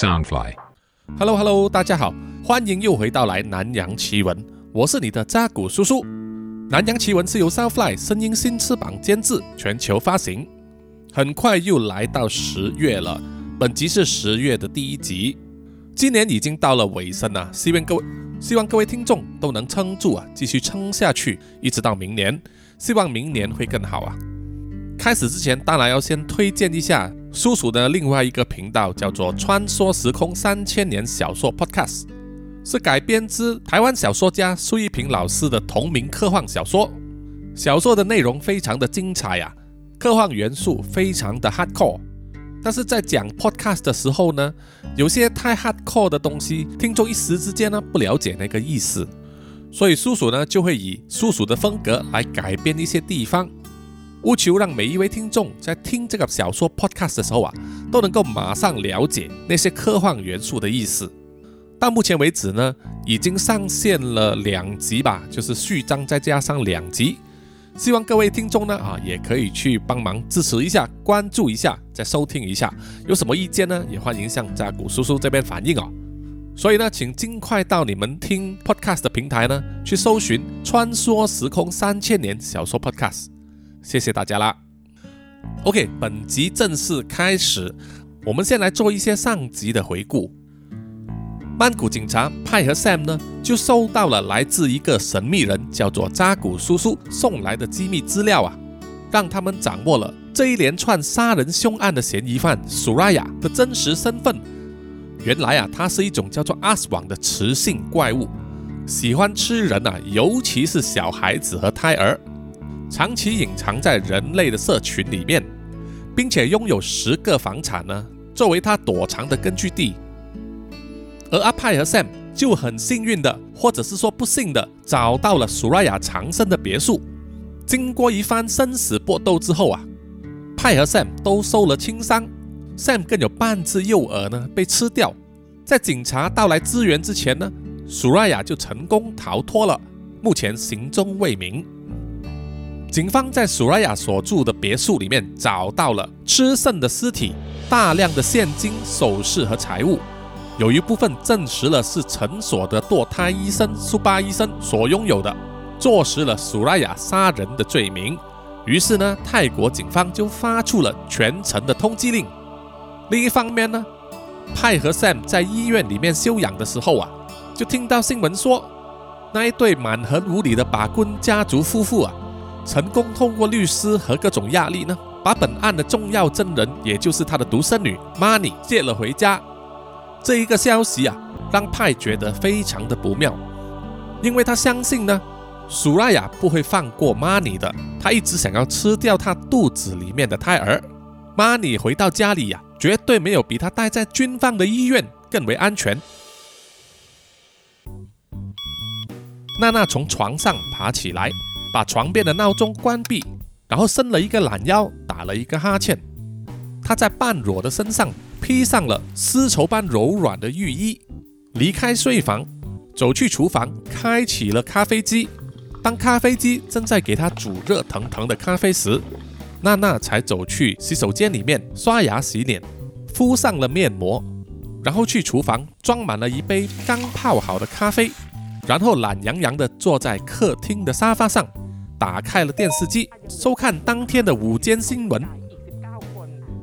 Soundfly。Hello Hello，大家好，欢迎又回到来南洋奇闻，我是你的扎古叔叔。南洋奇闻是由 Soundfly 声音新翅膀监制，全球发行。很快又来到十月了，本集是十月的第一集。今年已经到了尾声了，希望各位希望各位听众都能撑住啊，继续撑下去，一直到明年。希望明年会更好啊！开始之前，当然要先推荐一下叔叔的另外一个频道，叫做《穿梭时空三千年小说 Podcast》，是改编自台湾小说家苏一平老师的同名科幻小说。小说的内容非常的精彩呀、科幻元素非常的 hardcore。但是在讲 podcast 的时候呢，有些太 hardcore 的东西，听众一时之间呢不了解那个意思，所以叔叔呢就会以叔叔的风格来改编一些地方，务求让每一位听众在听这个小说 podcast 的时候啊，都能够马上了解那些科幻元素的意思。到目前为止呢，已经上线了两集吧，就是序章再加上两集。希望各位听众呢啊，也可以去帮忙支持一下、关注一下、再收听一下。有什么意见呢，也欢迎向扎古叔叔这边反映哦。所以呢，请尽快到你们听 podcast 的平台呢，去搜寻《穿梭时空三千年小说 podcast》。谢谢大家啦。OK，本集正式开始，我们先来做一些上集的回顾。曼谷警察派和 Sam 呢，就收到了来自一个神秘人叫做扎古叔叔送来的机密资料啊，让他们掌握了这一连串杀人凶案的嫌疑犯苏拉雅的真实身份。原来啊，它是一种叫做阿斯网的雌性怪物，喜欢吃人啊，尤其是小孩子和胎儿，长期隐藏在人类的社群里面，并且拥有十个房产呢，作为他躲藏的根据地。而阿派和 Sam 就很幸运的，或者是说不幸的，找到了苏拉雅藏身的别墅。经过一番生死搏斗之后啊，派和 Sam 都受了轻伤，Sam 更有半只右耳呢被吃掉。在警察到来支援之前呢，苏拉雅就成功逃脱了，目前行踪未明。警方在苏拉雅所住的别墅里面找到了吃剩的尸体、大量的现金、首饰和财物。有一部分证实了是诊所的堕胎医生苏巴医生所拥有的，坐实了苏拉雅杀人的罪名。于是呢，泰国警方就发出了全城的通缉令。另一方面呢，派和 Sam 在医院里面休养的时候啊，就听到新闻说，那一对蛮横无理的把棍家族夫妇啊，成功通过律师和各种压力呢，把本案的重要证人，也就是他的独生女 Money 接了回家。这一个消息啊，让派觉得非常的不妙，因为他相信呢，苏拉雅不会放过 Money 的，他一直想要吃掉他肚子里面的胎儿。Money 回到家里呀、绝对没有比他待在军方的医院更为安全。娜娜从床上爬起来，把床边的闹钟关闭，然后伸了一个懒腰，打了一个哈欠。他在半裸的身上披上了丝绸般柔软的浴衣，离开睡房，走去厨房，开启了咖啡机。当咖啡机正在给他煮热腾腾的咖啡时，娜娜才走去洗手间里面刷牙洗脸，敷上了面膜，然后去厨房装满了一杯刚泡好的咖啡，然后懒洋洋地坐在客厅的沙发上，打开了电视机，收看当天的午间新闻。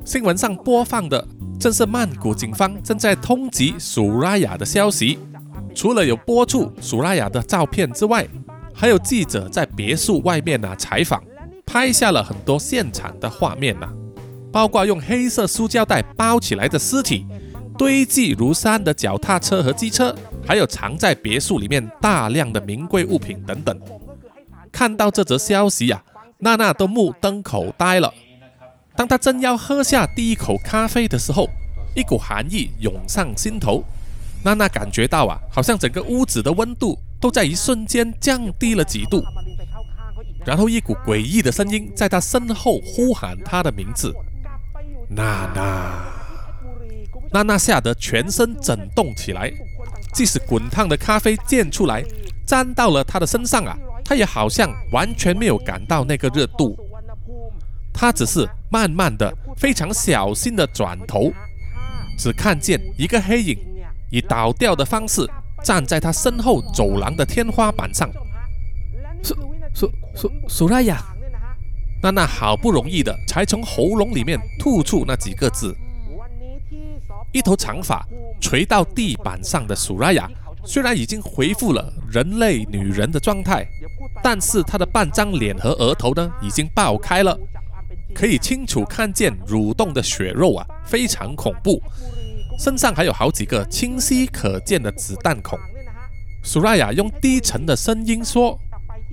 新闻上播放的正是曼谷警方正在通缉苏拉雅的消息。除了有播出苏拉雅的照片之外，还有记者在别墅外面啊采访，拍下了很多现场的画面呐、包括用黑色塑胶袋包起来的尸体、堆积如山的脚踏车和机车，还有藏在别墅里面大量的名贵物品等等。看到这则消息呀、娜娜都目瞪口呆了。当她正要喝下第一口咖啡的时候，一股寒意涌上心头。娜娜感觉到啊，好像整个屋子的温度都在一瞬间降低了几度。然后一股诡异的声音在她身后呼喊她的名字：“娜娜！”娜娜吓得全身震动起来，即使滚烫的咖啡溅出来，沾到了她的身上啊，她也好像完全没有感到那个热度。他只是慢慢的、非常小心的转头，只看见一个黑影以倒吊的方式站在他身后走廊的天花板上。苏苏苏苏拉雅，娜娜好不容易的才从喉咙里面吐出那几个字。一头长发垂到地板上的苏拉雅，虽然已经恢复了人类女人的状态，但是他的半张脸和额头呢已经爆开了，可以清楚看见蠕动的血肉啊，非常恐怖。身上还有好几个清晰可见的子弹孔。苏拉雅用低沉的声音说：“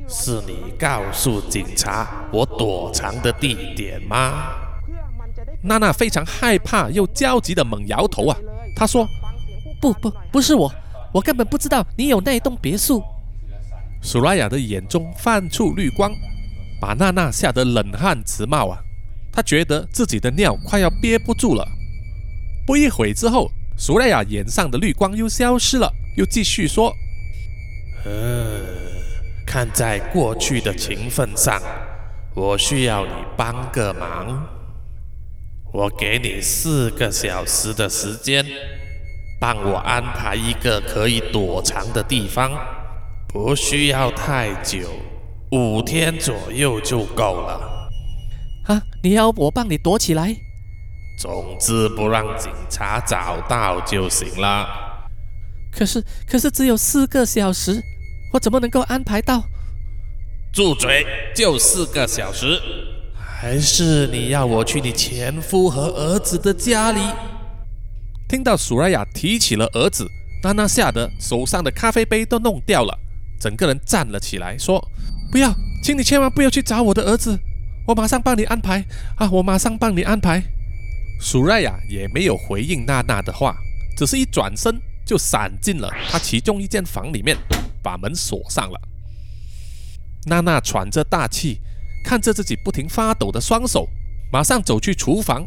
是你告诉警察我躲藏的地点吗？”娜娜非常害怕又焦急的猛摇头啊！她说：“不不，不是我，我根本不知道你有那栋别墅。”苏拉雅的眼中泛出绿光，把娜娜吓得冷汗直冒啊！她觉得自己的尿快要憋不住了。不一会之后，苏拉雅眼上的绿光又消失了，又继续说：“呃，看在过去的情分上，我需要你帮个忙。”我给你四个小时的时间，帮我安排一个可以躲藏的地方，不需要太久，五天左右就够了。啊，你要我帮你躲起来？总之不让警察找到就行了。可是，可是只有四个小时，我怎么能够安排到？住嘴！就四个小时。还是你要我去你前夫和儿子的家里？听到苏拉雅提起了儿子，娜娜吓得手上的咖啡杯都弄掉了，整个人站了起来，说：“不要，请你千万不要去找我的儿子，我马上帮你安排啊！我马上帮你安排。”苏瑞亚也没有回应娜娜的话，只是一转身就闪进了她其中一间房里面，把门锁上了。娜娜喘着大气。看着自己不停发抖的双手，马上走去厨房，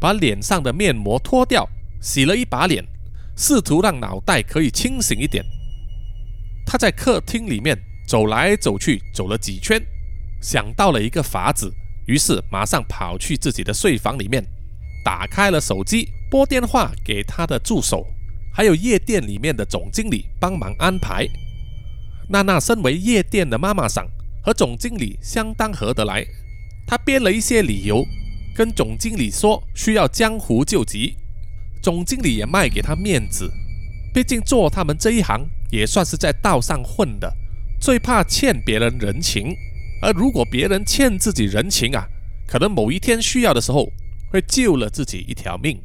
把脸上的面膜脱掉，洗了一把脸，试图让脑袋可以清醒一点。他在客厅里面走来走去，走了几圈，想到了一个法子，于是马上跑去自己的睡房里面，打开了手机，拨电话给他的助手，还有夜店里面的总经理帮忙安排。娜娜身为夜店的妈妈桑。和总经理相当合得来，她编了一些理由，跟总经理说需要江湖救急。总经理也卖给他面子，毕竟做他们这一行也算是在道上混的，最怕欠别人人情。而如果别人欠自己人情啊，可能某一天需要的时候会救了自己一条命。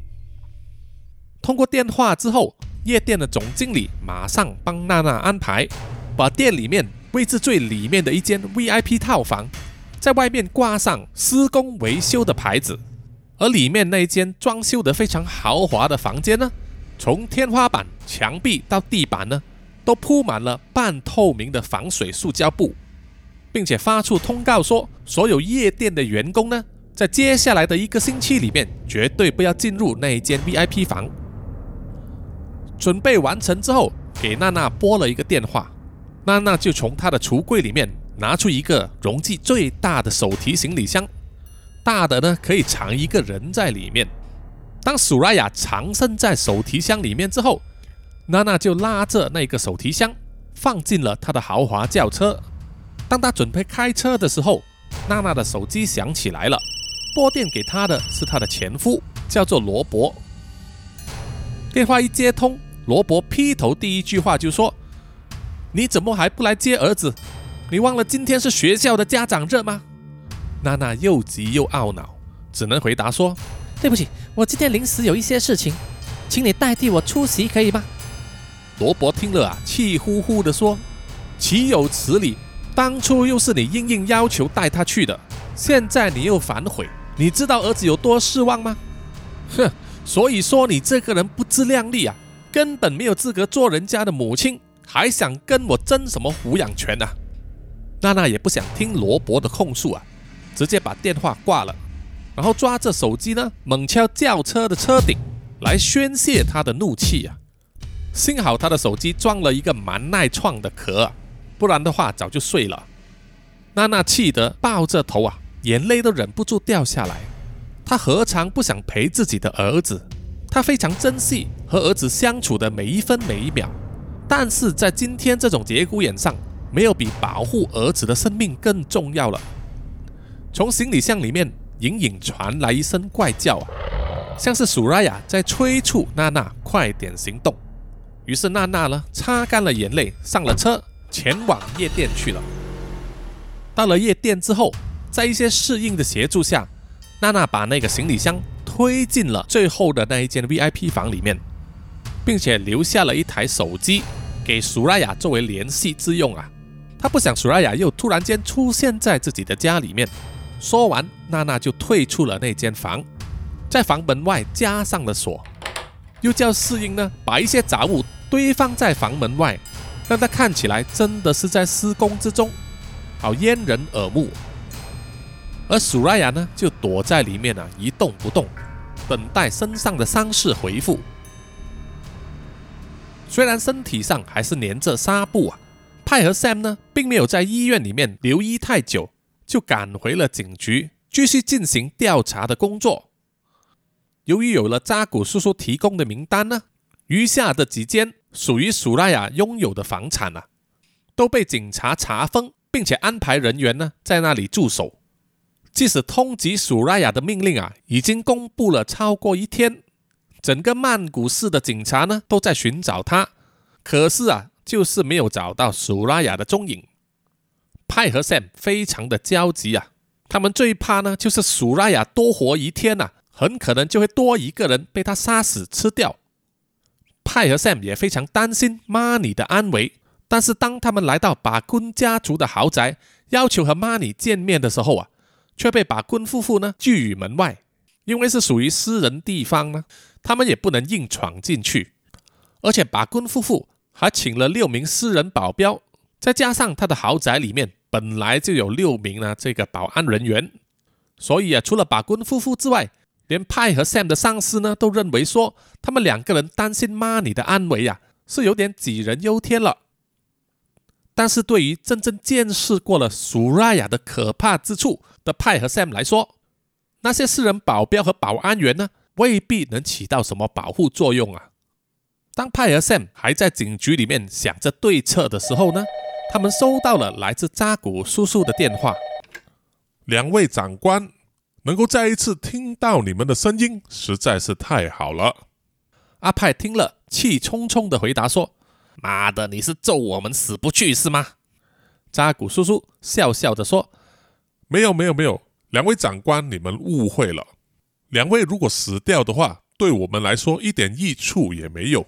通过电话之后，夜店的总经理马上帮娜娜安排，把店里面。位置最里面的一间 VIP 套房，在外面挂上施工维修的牌子，而里面那一间装修得非常豪华的房间呢，从天花板、墙壁到地板呢，都铺满了半透明的防水塑胶布，并且发出通告说，所有夜店的员工呢，在接下来的一个星期里面，绝对不要进入那一间 VIP 房。准备完成之后，给娜娜拨了一个电话。娜娜就从她的橱柜里面拿出一个容积最大的手提行李箱，大的呢可以藏一个人在里面。当苏拉雅藏身在手提箱里面之后，娜娜就拉着那个手提箱放进了她的豪华轿车。当她准备开车的时候，娜娜的手机响起来了，拨电给她的是她的前夫，叫做罗伯。电话一接通，罗伯劈头第一句话就说。你怎么还不来接儿子？你忘了今天是学校的家长日吗？娜娜又急又懊恼，只能回答说：“对不起，我今天临时有一些事情，请你代替我出席，可以吗？”罗伯听了啊，气呼呼地说：“岂有此理！当初又是你硬硬要求带他去的，现在你又反悔，你知道儿子有多失望吗？哼！所以说你这个人不自量力啊，根本没有资格做人家的母亲。”还想跟我争什么抚养权呢？娜娜也不想听罗伯的控诉啊，直接把电话挂了，然后抓着手机呢，猛敲轿车的车顶，来宣泄他的怒气啊。幸好他的手机装了一个蛮耐撞的壳，不然的话早就碎了。娜娜气得抱着头啊，眼泪都忍不住掉下来。她何尝不想陪自己的儿子？她非常珍惜和儿子相处的每一分每一秒。但是在今天这种节骨眼上，没有比保护儿子的生命更重要了。从行李箱里面隐隐传来一声怪叫啊，像是苏拉雅在催促娜娜快点行动。于是娜娜呢，擦干了眼泪，上了车，前往夜店去了。到了夜店之后，在一些适应的协助下，娜娜把那个行李箱推进了最后的那一间 VIP 房里面，并且留下了一台手机给苏拉雅作为联系之用啊。她不想苏拉雅又突然间出现在自己的家里面。说完，娜娜就退出了那间房，在房门外加上了锁，又叫侍应呢把一些杂物。堆放在房门外，让他看起来真的是在施工之中，好掩人耳目。而苏拉雅呢，就躲在里面啊，一动不动，等待身上的伤势恢复。虽然身体上还是粘着纱布啊，派和 Sam 呢，并没有在医院里面留医太久，就赶回了警局，继续进行调查的工作。由于有了扎古叔叔提供的名单呢。余下的几间属于苏拉雅拥有的房产啊，都被警察查封，并且安排人员呢在那里驻守。即使通缉苏拉雅的命令啊已经公布了超过一天，整个曼谷市的警察呢都在寻找他，可是啊就是没有找到苏拉雅的踪影。派和 Sam 非常的焦急啊，他们最怕呢就是苏拉雅多活一天呐，很可能就会多一个人被他杀死吃掉。派和 Sam 也非常担心 Money 的安危，但是当他们来到把坤家族的豪宅，要求和 Money 见面的时候啊，却被把坤夫妇呢拒于门外，因为是属于私人地方呢，他们也不能硬闯进去。而且把坤夫妇还请了六名私人保镖，再加上他的豪宅里面本来就有六名呢这个保安人员，所以啊，除了把坤夫妇之外，连派和 Sam 的上司呢，都认为说他们两个人担心 Money 的安危呀，是有点杞人忧天了。但是对于真正见识过了 Surya 的可怕之处的派和 Sam 来说，那些私人保镖和保安员呢，未必能起到什么保护作用啊。当派和 Sam 还在警局里面想着对策的时候呢，他们收到了来自扎古叔叔的电话，两位长官。能够再一次听到你们的声音，实在是太好了。阿派听了，气冲冲地回答说：“妈的，你是咒我们死不去是吗？”扎古叔叔笑笑着说：“没有，没有，没有，两位长官，你们误会了。两位如果死掉的话，对我们来说一点益处也没有。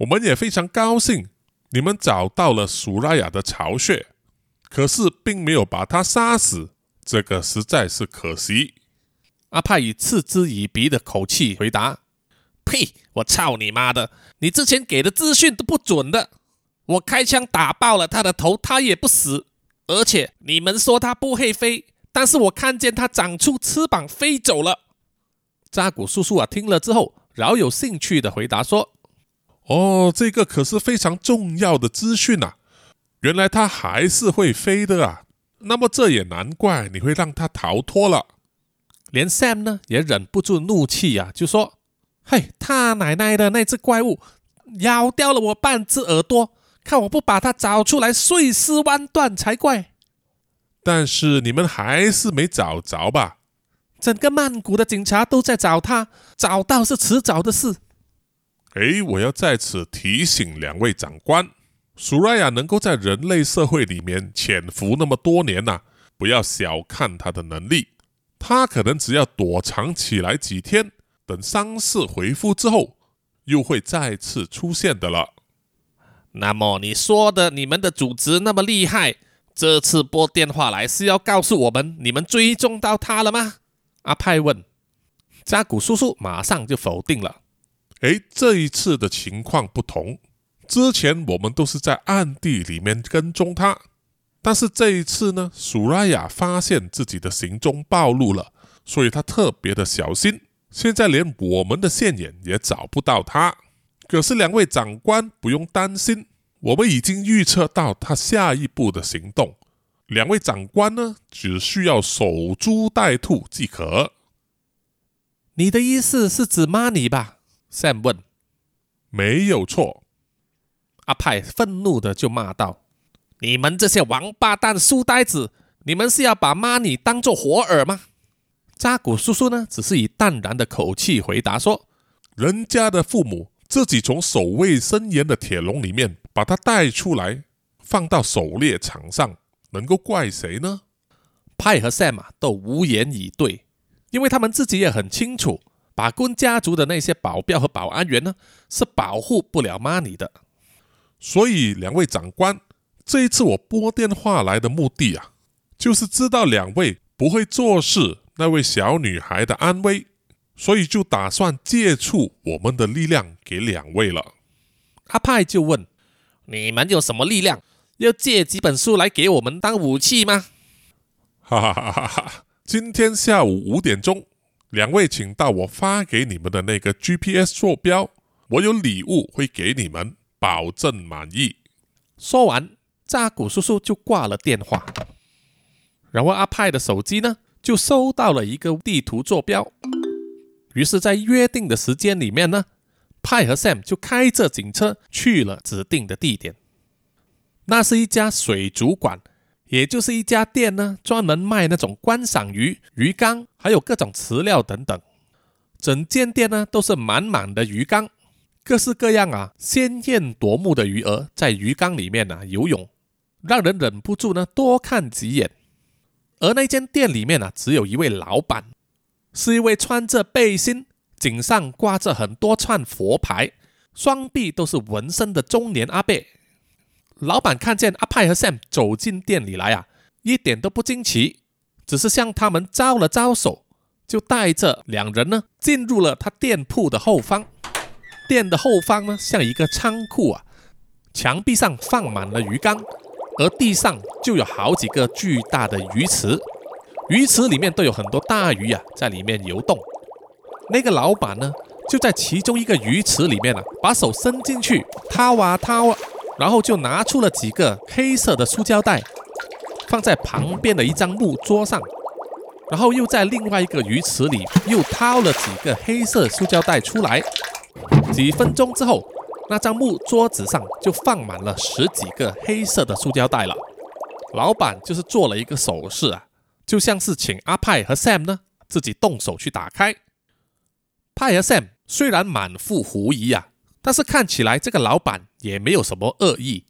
我们也非常高兴，你们找到了苏拉雅的巢穴，可是并没有把他杀死。”这个实在是可惜。阿派以嗤之以鼻的口气回答：“呸！我操你妈的！你之前给的资讯都不准的。我开枪打爆了他的头，他也不死。而且你们说他不会飞，但是我看见他长出翅膀飞走了。”扎古叔叔啊，听了之后饶有兴趣的回答说：“哦，这个可是非常重要的资讯呐！原来它还是会飞的啊！”那么这也难怪你会让它逃脱了。连 Sam 呢也忍不住怒气呀，就说：“嘿，他奶奶的那只怪物咬掉了我半只耳朵，看我不把它找出来碎尸万段才怪！”但是你们还是没找着吧？整个曼谷的警察都在找他，找到是迟早的事。哎，我要在此提醒两位长官。苏拉雅能够在人类社会里面潜伏那么多年呐，不要小看他的能力。他可能只要躲藏起来几天，等伤势恢复之后，又会再次出现的了。那么你说的你们的组织那么厉害，这次拨电话来是要告诉我们你们追踪到他了吗？阿派问。扎古叔叔马上就否定了。哎，这一次的情况不同。之前我们都是在暗地里面跟踪他，但是这一次呢，苏拉雅发现自己的行踪暴露了，所以他特别的小心。现在连我们的线眼也找不到他。可是两位长官不用担心，我们已经预测到他下一步的行动。两位长官呢，只需要守株待兔即可。你的意思是指 Money 吧？Sam 问。没有错。阿派愤怒的就骂道：“你们这些王八蛋书呆子，你们是要把 money 当做活饵吗？”扎古叔叔呢，只是以淡然的口气回答说：“人家的父母自己从守卫森严的铁笼里面把他带出来，放到狩猎场上，能够怪谁呢？”派和 Sam 啊都无言以对，因为他们自己也很清楚，把棍家族的那些保镖和保安员呢，是保护不了 money 的。所以，两位长官，这一次我拨电话来的目的啊，就是知道两位不会做事那位小女孩的安危，所以就打算借出我们的力量给两位了。阿派就问：“你们有什么力量？要借几本书来给我们当武器吗？”哈哈哈哈哈！今天下午五点钟，两位请到我发给你们的那个 GPS 坐标，我有礼物会给你们。保证满意。说完，扎古叔叔就挂了电话。然后阿派的手机呢，就收到了一个地图坐标。于是，在约定的时间里面呢，派和 Sam 就开着警车去了指定的地点。那是一家水族馆，也就是一家店呢，专门卖那种观赏鱼、鱼缸，还有各种饲料等等。整间店呢，都是满满的鱼缸。各式各样啊，鲜艳夺目的鱼儿在鱼缸里面呢游泳，让人忍不住呢多看几眼。而那间店里面呢，只有一位老板，是一位穿着背心、颈上挂着很多串佛牌、双臂都是纹身的中年阿伯。老板看见阿派和 Sam 走进店里来啊，一点都不惊奇，只是向他们招了招手，就带着两人呢进入了他店铺的后方。店的后方呢，像一个仓库啊，墙壁上放满了鱼缸，而地上就有好几个巨大的鱼池，鱼池里面都有很多大鱼啊，在里面游动。那个老板呢，就在其中一个鱼池里面啊，把手伸进去掏啊掏啊，然后就拿出了几个黑色的塑胶袋，放在旁边的一张木桌上，然后又在另外一个鱼池里又掏了几个黑色塑胶袋出来。几分钟之后，那张木桌子上就放满了十几个黑色的塑胶袋了。老板就是做了一个手势啊，就像是请阿派和 Sam 呢自己动手去打开。派和 Sam 虽然满腹狐疑啊，但是看起来这个老板也没有什么恶意，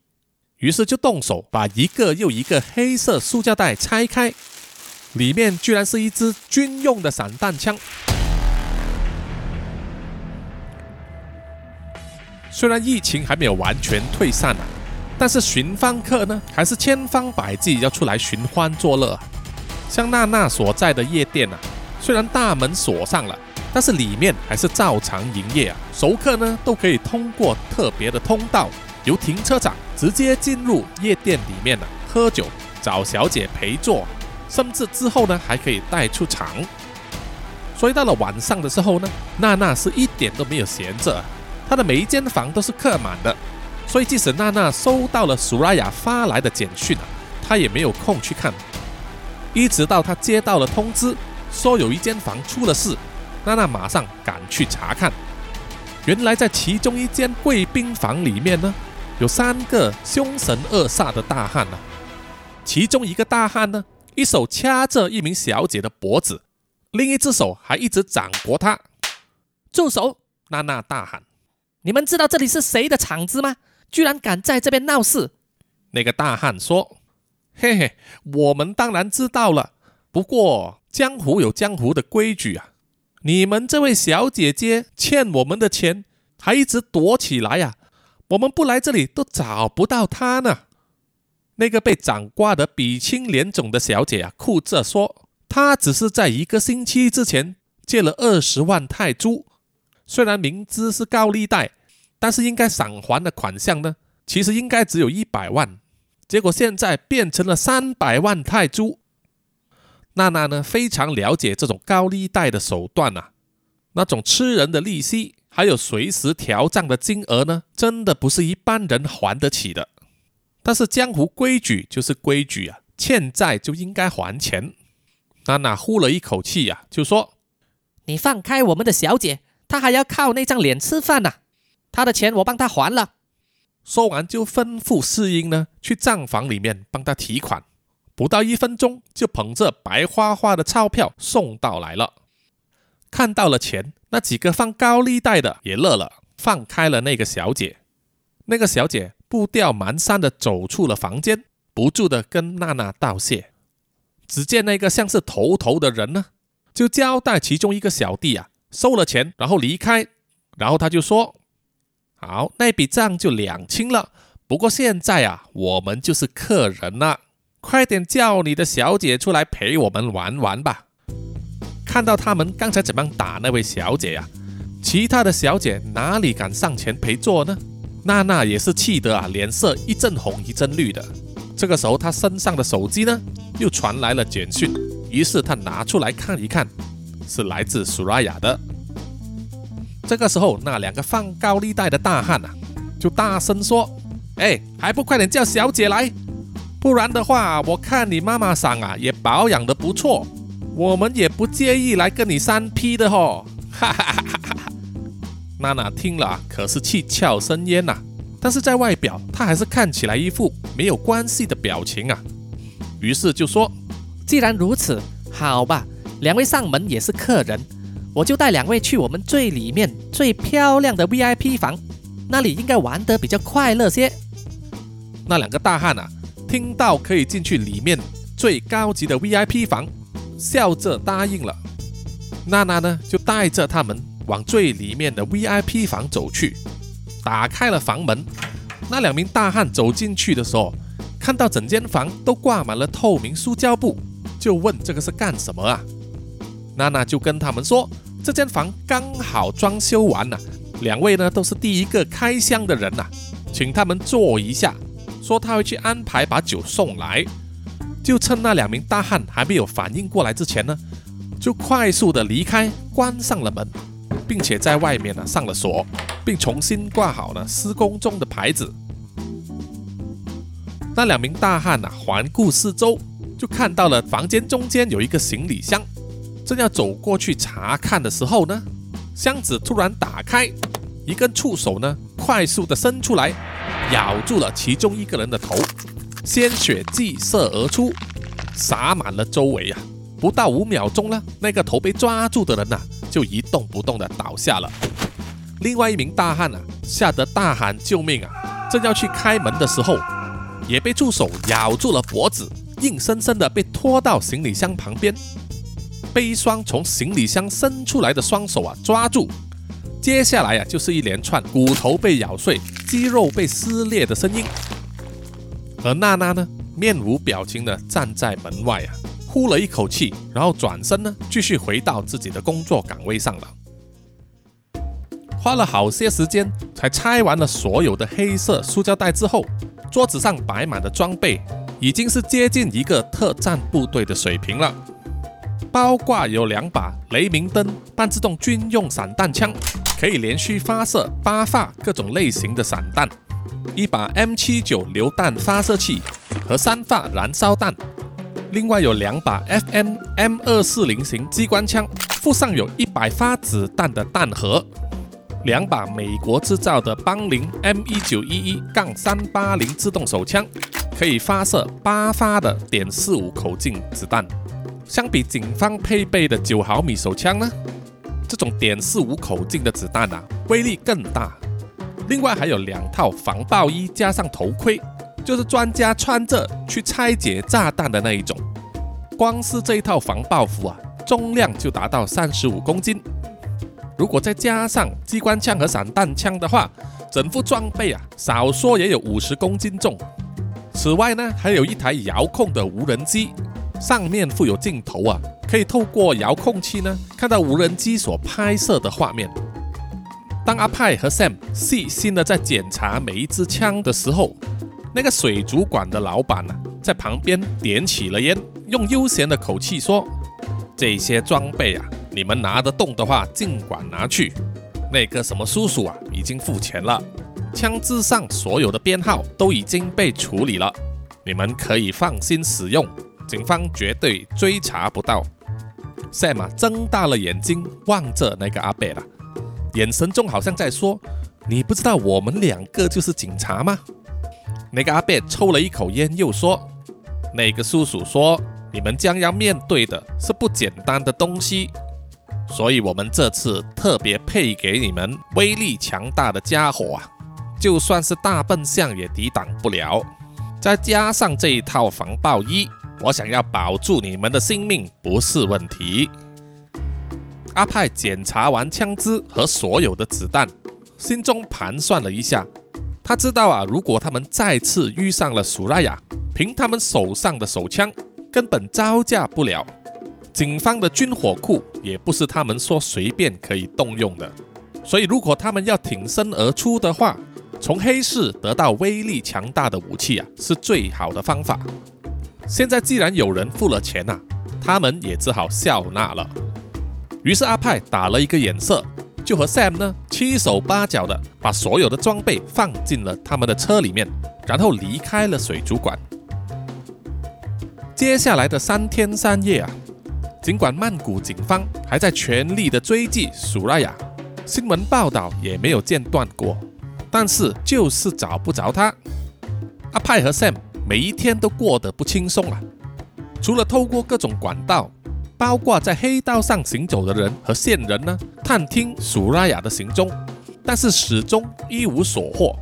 于是就动手把一个又一个黑色塑胶袋拆开，里面居然是一支军用的散弹枪。虽然疫情还没有完全退散啊，但是寻芳客呢还是千方百计要出来寻欢作乐。像娜娜所在的夜店啊，虽然大门锁上了，但是里面还是照常营业啊。熟客呢都可以通过特别的通道，由停车场直接进入夜店里面啊，喝酒、找小姐陪坐，甚至之后呢还可以带出场。所以到了晚上的时候呢，娜娜是一点都没有闲着。她的每一间房都是客满的，所以即使娜娜收到了苏拉雅发来的简讯啊，她也没有空去看。一直到她接到了通知，说有一间房出了事，娜娜马上赶去查看。原来在其中一间贵宾房里面呢，有三个凶神恶煞的大汉啊。其中一个大汉呢，一手掐着一名小姐的脖子，另一只手还一直掌掴她。住手！娜娜大喊。你们知道这里是谁的场子吗？居然敢在这边闹事！那个大汉说：“嘿嘿，我们当然知道了。不过江湖有江湖的规矩啊，你们这位小姐姐欠我们的钱，还一直躲起来呀，我们不来这里都找不到她呢。”那个被掌掴得鼻青脸肿的小姐啊，哭着说：“她只是在一个星期之前借了二十万泰铢，虽然明知是高利贷。”但是应该偿还的款项呢，其实应该只有一百万，结果现在变成了三百万泰铢。娜娜呢非常了解这种高利贷的手段啊，那种吃人的利息，还有随时调账的金额呢，真的不是一般人还得起的。但是江湖规矩就是规矩啊，欠债就应该还钱。娜娜呼了一口气啊，就说：“你放开我们的小姐，她还要靠那张脸吃饭呢。她的钱我帮她还了。说完就吩咐侍应呢去账房里面帮她提款。不到一分钟，就捧着白花花的钞票送到来了。看到了钱，那几个放高利贷的也乐了，放开了那个小姐。那个小姐步调蹒跚的走出了房间，不住的跟娜娜道谢。只见那个像是头头的人呢，就交代其中一个小弟啊，收了钱然后离开。然后他就说：“好，那笔账就两清了。不过现在啊，我们就是客人了。”快点叫你的小姐出来陪我们玩玩吧！看到他们刚才怎么样打那位小姐呀？其他的小姐哪里敢上前陪坐呢？娜娜也是气得啊，脸色一阵红一阵绿的。这个时候，她身上的手机呢，又传来了简讯，于是她拿出来看一看，是来自苏拉雅的。这个时候，那两个放高利贷的大汉啊，就大声说：“哎，还不快点叫小姐来！”不然的话，我看你妈妈桑啊也保养的不错，我们也不介意来跟你三 P 的吼。哈 哈哈哈哈哈！娜娜听了啊可是气窍生烟呐，但是在外表她还是看起来一副没有关系的表情啊。于是就说：“既然如此，好吧，两位上门也是客人，我就带两位去我们最里面最漂亮的 VIP 房，那里应该玩得比较快乐些。”那两个大汉啊。听到可以进去里面最高级的 VIP 房，笑着答应了。娜娜呢，就带着他们往最里面的 VIP 房走去，打开了房门。那两名大汉走进去的时候，看到整间房都挂满了透明塑胶布，就问这个是干什么啊？娜娜就跟他们说，这间房刚好装修完了，两位呢都是第一个开箱的人呐，请他们坐一下。说他会去安排把酒送来，就趁那两名大汉还没有反应过来之前呢，就快速的离开，关上了门，并且在外面呢上了锁，并重新挂好了施工中的牌子。那两名大汉呢环顾四周，就看到了房间中间有一个行李箱，正要走过去查看的时候呢，箱子突然打开，一根触手呢快速的伸出来。咬住了其中一个人的头，鲜血激射而出，洒满了周围啊！不到五秒钟呢，那个头被抓住的人呐，就一动不动的倒下了。另外一名大汉啊，吓得大喊救命啊！正要去开门的时候，也被助手咬住了脖子，硬生生的被拖到行李箱旁边，被一双从行李箱伸出来的双手啊抓住。接下来呀，就是一连串骨头被咬碎。肌肉被撕裂的声音，而娜娜呢，面无表情的站在门外啊，呼了一口气，然后转身呢，继续回到自己的工作岗位上了。花了好些时间才拆完了所有的黑色塑胶袋之后，桌子上摆满的装备已经是接近一个特战部队的水平了，包括有两把雷明灯半自动军用散弹枪。可以连续发射八发各种类型的散弹，一把 M 七九榴弹发射器和三发燃烧弹，另外有两把 FN M 二四零型机关枪，附上有一百发子弹的弹盒，两把美国制造的邦林 M 一九一一杠三八零自动手枪，可以发射八发的点四五口径子弹。相比警方配备的九毫米手枪呢？这种点四五口径的子弹啊，威力更大。另外还有两套防爆衣加上头盔，就是专家穿着去拆解炸弹的那一种。光是这一套防爆服啊，重量就达到三十五公斤。如果再加上机关枪和散弹枪的话，整副装备啊，少说也有五十公斤重。此外呢，还有一台遥控的无人机。上面附有镜头啊，可以透过遥控器呢，看到无人机所拍摄的画面。当阿派和 Sam 细心的在检查每一支枪的时候，那个水族馆的老板呢，在旁边点起了烟，用悠闲的口气说：“这些装备啊，你们拿得动的话，尽管拿去。那个什么叔叔啊，已经付钱了，枪支上所有的编号都已经被处理了，你们可以放心使用。”警方绝对追查不到。Sam 睁大了眼睛望着那个阿贝了，眼神中好像在说：“你不知道我们两个就是警察吗？”那个阿贝抽了一口烟，又说：“那个叔叔说，你们将要面对的是不简单的东西，所以我们这次特别配给你们威力强大的家伙啊，就算是大笨象也抵挡不了。再加上这一套防爆衣，我想要保住你们的性命不是问题。”阿派检查完枪支和所有的子弹，心中盘算了一下。他知道啊，如果他们再次遇上了苏拉雅，凭他们手上的手枪，根本招架不了。警方的军火库也不是他们说随便可以动用的。所以，如果他们要挺身而出的话，从黑市得到威力强大的武器啊，是最好的方法。现在既然有人付了钱呐，他们也只好笑纳了。于是阿派打了一个眼色。就和 Sam 呢七手八脚的把所有的装备放进了他们的车里面，然后离开了水族馆。接下来的三天三夜啊，尽管曼谷警方还在全力的追击苏拉雅，新闻报道也没有间断过，但是就是找不着他。阿派和 Sam 每一天都过得不轻松啊，除了透过各种管道。包括在黑道上行走的人和线人呢，探听苏拉雅的行踪，但是始终一无所获。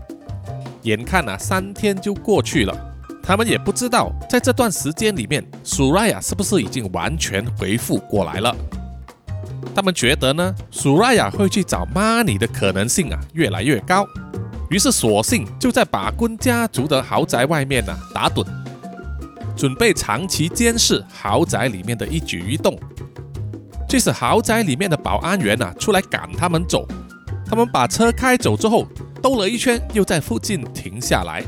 眼看啊，三天就过去了，他们也不知道在这段时间里面，苏拉雅是不是已经完全恢复过来了。他们觉得呢，苏拉雅会去找玛尼的可能性啊越来越高，于是索性就在把 quân 家族的豪宅外面呢打盹。准备长期监视豪宅里面的一举一动，即使豪宅里面的保安员啊出来赶他们走，他们把车开走之后，兜了一圈又在附近停下来。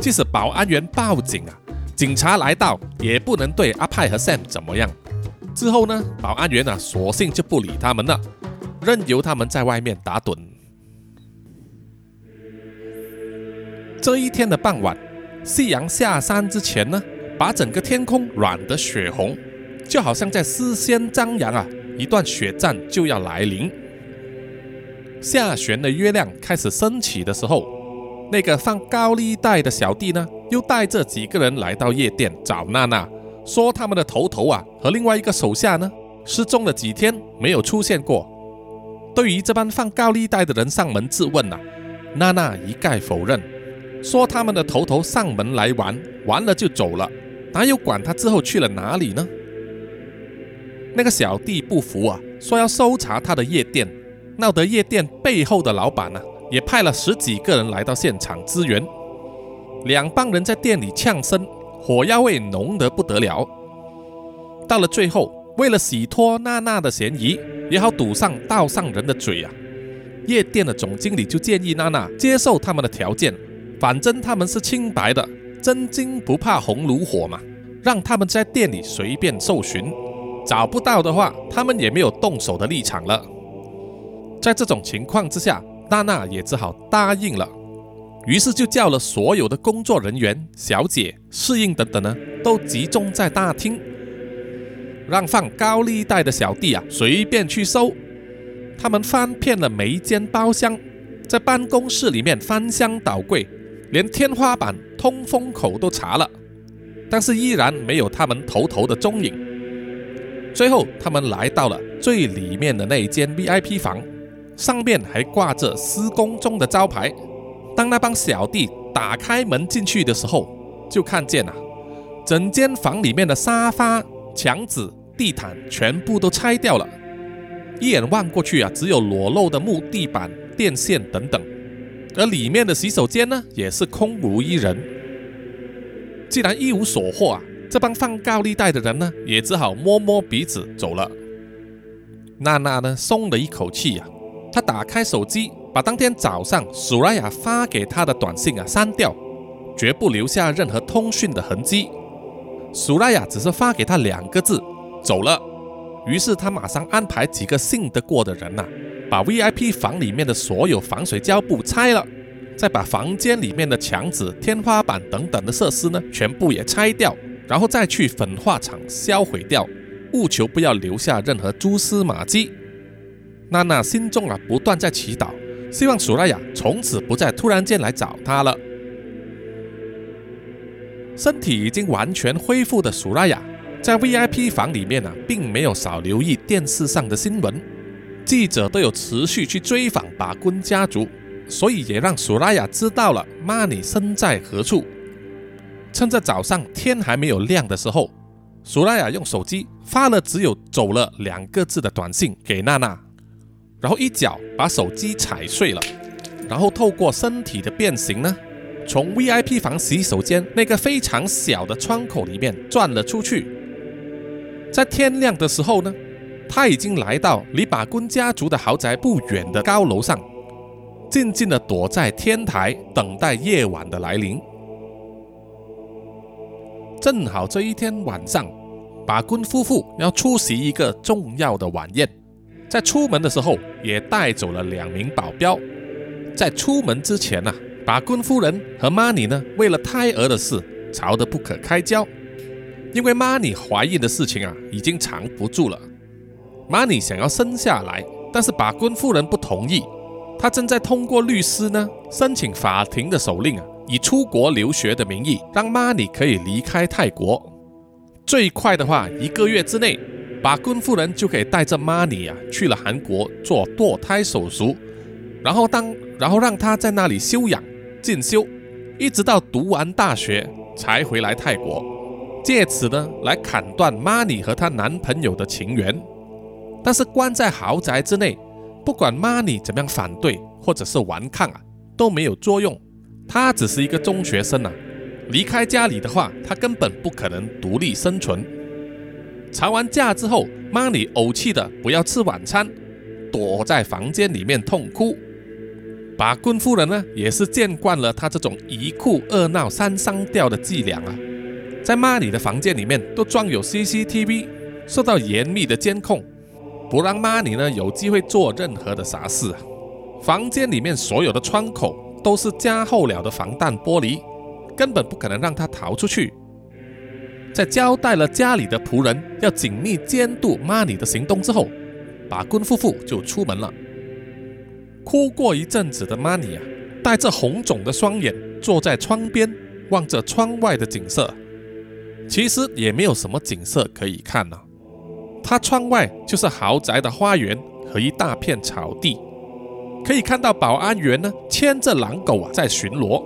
即使保安员报警啊，警察来到也不能对阿派和 Sam 怎么样。之后呢，保安员啊索性就不理他们了，任由他们在外面打盹。这一天的傍晚。夕阳下山之前呢，把整个天空染得血红，就好像在事先张扬啊，一段血战就要来临。下弦的月亮开始升起的时候，那个放高利贷的小弟呢，又带着几个人来到夜店找娜娜，说他们的头头啊和另外一个手下呢失踪了几天没有出现过。对于这帮放高利贷的人上门质问呐，娜娜一概否认。说他们的头头上门来玩，玩了就走了，哪有管他之后去了哪里呢？那个小弟不服啊，说要搜查他的夜店，闹得夜店背后的老板呢，也派了十几个人来到现场支援。两帮人在店里呛声，火药味浓得不得了。到了最后，为了洗脱娜娜的嫌疑，也好堵上道上人的嘴啊，夜店的总经理就建议娜娜接受他们的条件。反正他们是清白的，真金不怕红炉火嘛，让他们在店里随便搜寻，找不到的话，他们也没有动手的立场了。在这种情况之下，娜娜也只好答应了。于是就叫了所有的工作人员、小姐、侍应等等呢，都集中在大厅，让放高利贷的小弟啊随便去搜。他们翻遍了每一间包厢，在办公室里面翻箱倒柜。连天花板、通风口都查了，但是依然没有他们头头的踪影。最后，他们来到了最里面的那一间 VIP 房，上面还挂着施工中的招牌。当那帮小弟打开门进去的时候，就看见啊，整间房里面的沙发、墙纸、地毯全部都拆掉了，一眼望过去啊，只有裸露的木地板、电线等等。而里面的洗手间呢，也是空无一人。既然一无所获啊，这帮放高利贷的人呢，也只好摸摸鼻子走了。娜娜呢，松了一口气呀，她打开手机，把当天早上苏拉雅发给她的短信啊删掉，绝不留下任何通讯的痕迹。苏拉雅只是发给她两个字：走了。于是她马上安排几个信得过的人呐。把 VIP 房里面的所有防水胶布拆了，再把房间里面的墙纸、天花板等等的设施呢，全部也拆掉，然后再去焚化厂销毁掉，务求不要留下任何蛛丝马迹。娜娜心中啊不断在祈祷，希望苏拉雅从此不再突然间来找她了。身体已经完全恢复的苏拉雅，在 VIP 房里面呢，并没有少留意电视上的新闻，记者都有持续去追访把 quân 家族，所以也让索拉雅知道了玛尼身在何处。趁着早上天还没有亮的时候，索拉雅用手机发了只有“走了”两个字的短信给娜娜，然后一脚把手机踩碎了，然后透过身体的变形呢。从 VIP 房洗手间那个非常小的窗口里面钻了出去，在天亮的时候呢，他已经来到离把 quân 家族的豪宅不远的高楼上，静静的躲在天台等待夜晚的来临。正好这一天晚上，把 quân 夫妇要出席一个重要的晚宴，在出门的时候也带走了两名保镖，在出门之前呢。把 quân 夫人和玛尼呢，为了胎儿的事吵得不可开交。因为玛尼怀孕的事情啊，已经藏不住了。玛尼想要生下来，但是把 quân 夫人不同意。他正在通过律师呢，申请法庭的手令啊，以出国留学的名义，让玛尼可以离开泰国。最快的话，一个月之内，把 quân 夫人就可以带着玛尼啊，去了韩国做堕胎手术，然后当然后让他在那里休养。进修，一直到读完大学才回来泰国，借此呢来砍断玛尼和她男朋友的情缘。但是关在豪宅之内，不管玛尼怎么样反对或者是顽抗啊，都没有作用。他只是一个中学生啊，离开家里的话，他根本不可能独立生存。吵完架之后，玛尼怄气的不要吃晚餐，躲在房间里面痛哭。把 quân 夫人呢，也是见惯了他这种一哭二闹三上吊的伎俩啊，在玛尼的房间里面都装有 CCTV，受到严密的监控，不让玛尼呢有机会做任何的傻事。房间里面所有的窗口都是加厚了的防弹玻璃，根本不可能让他逃出去。在交代了家里的仆人要紧密监督玛尼的行动之后，把 quân 夫妇就出门了。哭过一阵子的玛尼啊，带着红肿的双眼坐在窗边，望着窗外的景色。其实也没有什么景色可以看呢。他窗外就是豪宅的花园和一大片草地，可以看到保安员呢牵着狼狗啊在巡逻。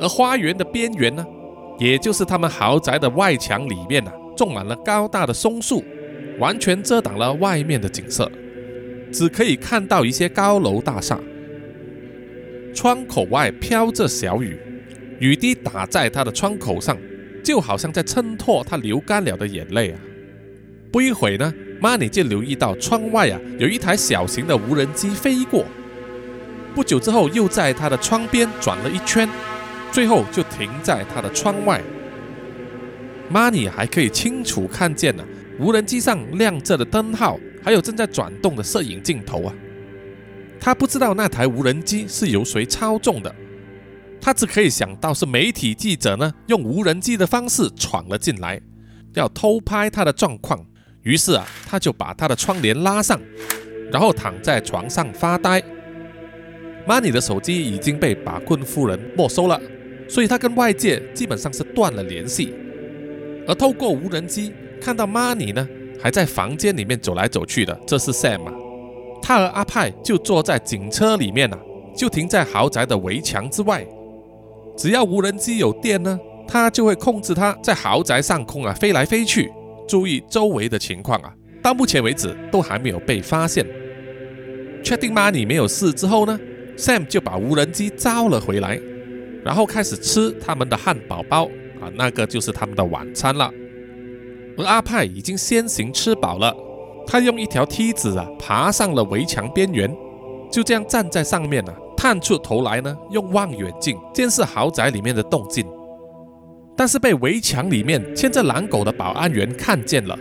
而花园的边缘呢，也就是他们豪宅的外墙里面啊，种满了高大的松树，完全遮挡了外面的景色。只可以看到一些高楼大厦，窗口外飘着小雨，雨滴打在他的窗口上，就好像在衬托他流干了的眼泪啊！不一会呢，玛尼就留意到窗外啊有一台小型的无人机飞过，不久之后又在他的窗边转了一圈，最后就停在他的窗外。玛尼还可以清楚看见呢，无人机上亮着的灯号。还有正在转动的摄影镜头啊！他不知道那台无人机是由谁操纵的，他只可以想到是媒体记者呢用无人机的方式闯了进来，要偷拍他的状况。于是啊，他就把他的窗帘拉上，然后躺在床上发呆。玛尼的手机已经被把棍夫人没收了，所以他跟外界基本上是断了联系。而透过无人机看到玛尼呢？还在房间里面走来走去的，这是 Sam 啊。他和阿派就坐在警车里面啊，就停在豪宅的围墙之外。只要无人机有电呢，他就会控制它在豪宅上空啊飞来飞去，注意周围的情况啊。到目前为止都还没有被发现。确定 Money 没有事之后呢，Sam 就把无人机招了回来，然后开始吃他们的汉堡包啊，那个就是他们的晚餐了。而阿派已经先行吃饱了，他用一条梯子啊爬上了围墙边缘，就这样站在上面呢，探出头来呢，用望远镜监视豪宅里面的动静。但是被围墙里面牵着狼狗的保安员看见了，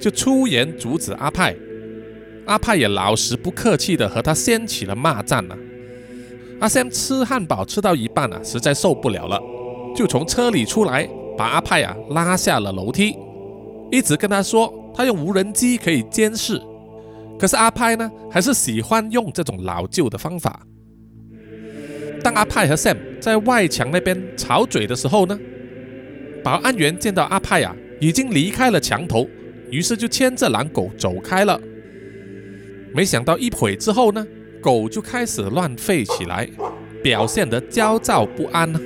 就出言阻止阿派。阿派也老实不客气的和他掀起了骂战呢。阿 Sam 吃汉堡吃到一半啊，实在受不了了，就从车里出来，把阿派啊拉下了楼梯。一直跟他说，他用无人机可以监视，可是阿派呢，还是喜欢用这种老旧的方法。当阿派和 Sam 在外墙那边吵嘴的时候呢，保安员见到阿派啊已经离开了墙头，于是就牵着狼狗走开了。没想到一会之后呢，狗就开始乱吠起来，表现得焦躁不安呢。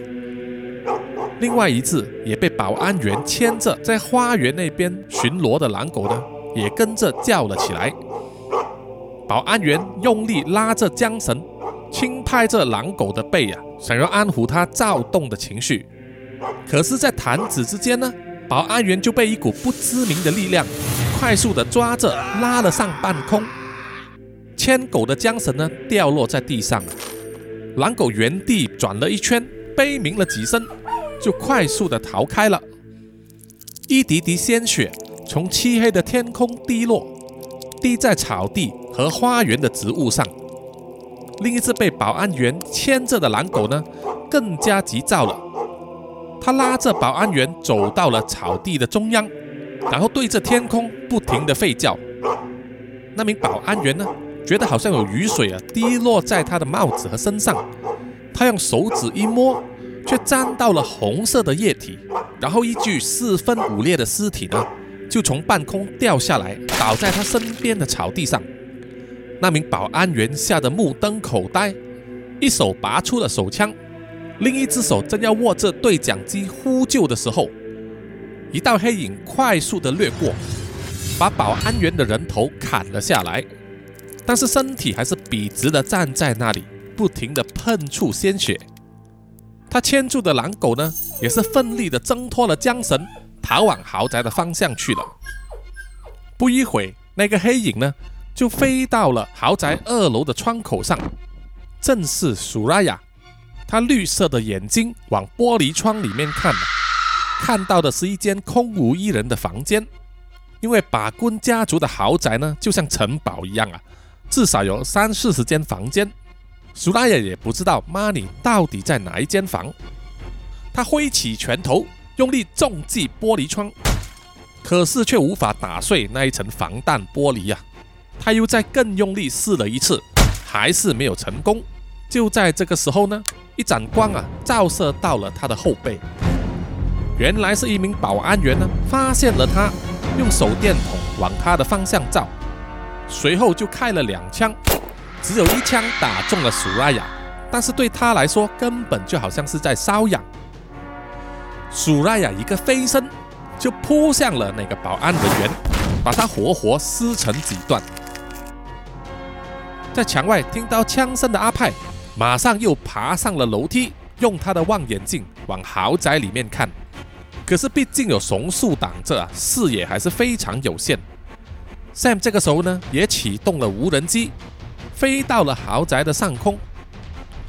另外一只也被保安员牵着在花园那边巡逻的狼狗呢，也跟着叫了起来。保安员用力拉着缰绳，轻拍着狼狗的背啊，想要安抚它躁动的情绪。可是，在弹指之间呢，保安员就被一股不知名的力量快速的抓着拉了上半空。牵狗的缰绳呢，掉落在地上，狼狗原地转了一圈，悲鸣了几声，就快速的逃开了。一滴滴鲜血从漆黑的天空滴落，滴在草地。和花园的植物上，另一只被保安员牵着的狼狗呢，更加急躁了。他拉着保安员走到了草地的中央，然后对着天空不停地吠叫。那名保安员呢，觉得好像有雨水啊滴落在他的帽子和身上，他用手指一摸，却沾到了红色的液体，然后一具四分五裂的尸体呢，就从半空掉下来，倒在他身边的草地上。那名保安员吓得目瞪口呆，一手拔出了手枪，另一只手正要握着对讲机呼救的时候，一道黑影快速的掠过，把保安员的人头砍了下来，但是身体还是笔直的站在那里，不停的喷出鲜血。他牵住的狼狗呢，也是奋力的挣脱了缰绳，逃往豪宅的方向去了。不一会，那个黑影呢？就飞到了豪宅二楼的窗口上，正是苏拉雅。他绿色的眼睛往玻璃窗里面看，看到的是一间空无一人的房间。因为把工家族的豪宅呢，就像城堡一样啊，至少有三四十间房间。苏拉雅也不知道 Money 到底在哪一间房。他挥起拳头，用力重击玻璃窗，可是却无法打碎那一层防弹玻璃呀。他又再更用力试了一次，还是没有成功。就在这个时候呢，一盏光啊照射到了他的后背，原来是一名保安员呢发现了他，用手电筒往他的方向照，随后就开了两枪，只有一枪打中了苏拉雅，但是对他来说根本就好像是在瘙痒。苏拉雅一个飞身就扑向了那个保安人员，把他活活撕成几段。在墙外听到枪声的阿派，马上又爬上了楼梯，用他的望远镜往豪宅里面看。可是毕竟有松树挡着啊，视野还是非常有限。Sam 这个时候呢，也启动了无人机，飞到了豪宅的上空，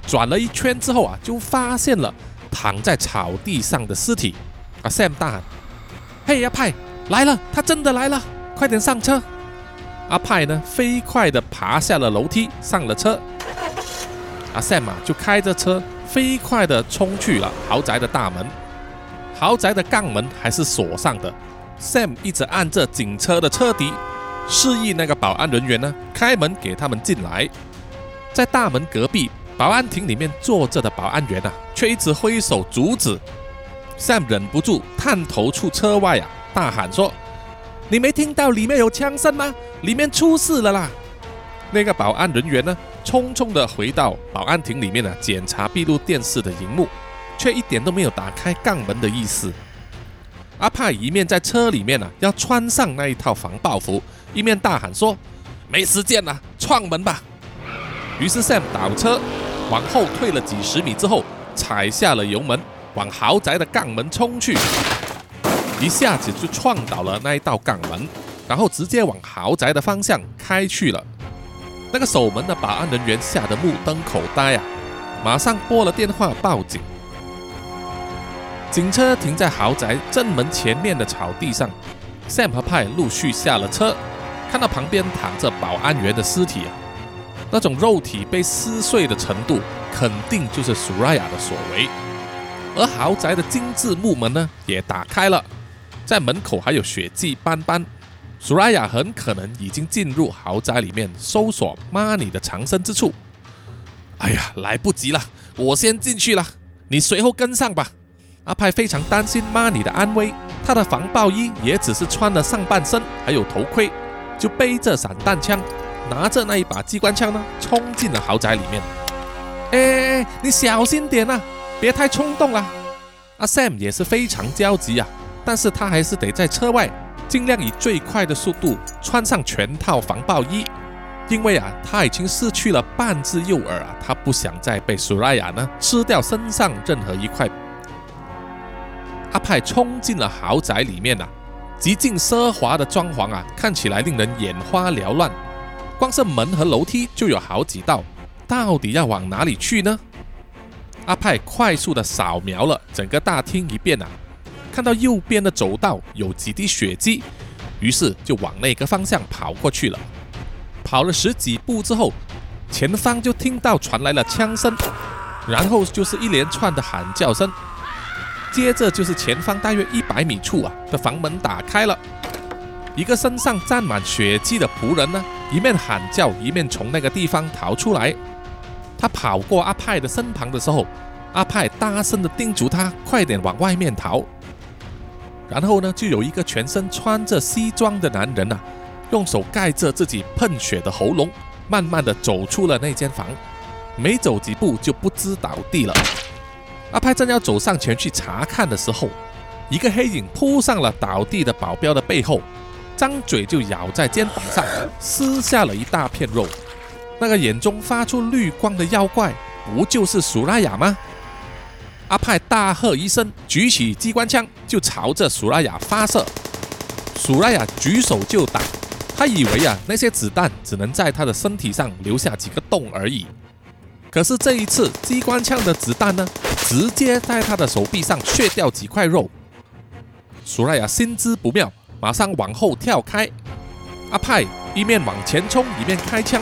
转了一圈之后啊，就发现了躺在草地上的尸体。啊，Sam 大喊：“嘿，阿派来了，他真的来了，快点上车！”阿派呢，飞快地爬下了楼梯，上了车。阿 Sam，就开着车飞快地冲去了豪宅的大门。豪宅的杠门还是锁上的。Sam 一直按着警车的车笛，示意那个保安人员呢开门给他们进来。在大门隔壁保安亭里面坐着的保安员啊，却一直挥手阻止。Sam 忍不住探头出车外啊，大喊说。你没听到里面有枪声吗？里面出事了啦！那个保安人员呢，匆匆的回到保安亭里面呢，检查闭路电视的荧幕，却一点都没有打开杠门的意思。阿帕一面在车里面呢，要穿上那一套防爆服，一面大喊说：“没时间了，撞门吧！”于是 Sam 倒车，往后退了几十米之后，踩下了油门，往豪宅的杠门冲去。一下子就撞倒了那一道杠门，然后直接往豪宅的方向开去了。那个守门的保安人员吓得目瞪口呆啊，马上拨了电话报警。警车停在豪宅正门前面的草地上，Sam 和派陆续下了车，看到旁边躺着保安员的尸体啊，那种肉体被撕碎的程度，肯定就是苏拉雅的所为。而豪宅的精致木门呢，也打开了。在门口还有血迹斑斑，苏拉雅很可能已经进入豪宅里面搜索 Money 的藏身之处。哎呀，来不及了，我先进去了，你随后跟上吧。阿派非常担心 Money 的安危，他的防爆衣也只是穿了上半身，还有头盔，就背着散弹枪，拿着那一把机关枪呢，冲进了豪宅里面。哎，你小心点啊，别太冲动了。阿 Sam 也是非常焦急啊，但是他还是得在车外。尽量以最快的速度穿上全套防爆衣，因为啊，他已经失去了半只右耳啊，他不想再被苏拉雅呢吃掉身上任何一块。阿派冲进了豪宅里面啊，极尽奢华的装潢啊，看起来令人眼花缭乱。光是门和楼梯就有好几道，到底要往哪里去呢？阿派快速的扫描了整个大厅一遍啊。看到右边的走道有几滴血迹，于是就往那个方向跑过去了。跑了十几步之后，前方就听到传来了枪声，然后就是一连串的喊叫声，接着就是前方大约一百米处啊的房门打开了，一个身上沾满血迹的仆人呢，一面喊叫一面从那个地方逃出来。他跑过阿派的身旁的时候，阿派大声的叮嘱他快点往外面逃。然后呢，就有一个全身穿着西装的男人呐，用手盖着自己喷血的喉咙，慢慢的走出了那间房，没走几步就不知倒地了。阿派正要走上前去查看的时候，一个黑影扑上了倒地的保镖的背后，张嘴就咬在肩膀上，撕下了一大片肉。那个眼中发出绿光的妖怪，不就是苏拉雅吗？阿派大喝一声，举起机关枪就朝着苏拉雅发射。苏拉雅举手就打，他以为啊那些子弹只能在他的身体上留下几个洞而已。可是这一次机关枪的子弹呢，直接在他的手臂上削掉几块肉。苏拉雅心知不妙，马上往后跳开。阿派一面往前冲，一面开枪。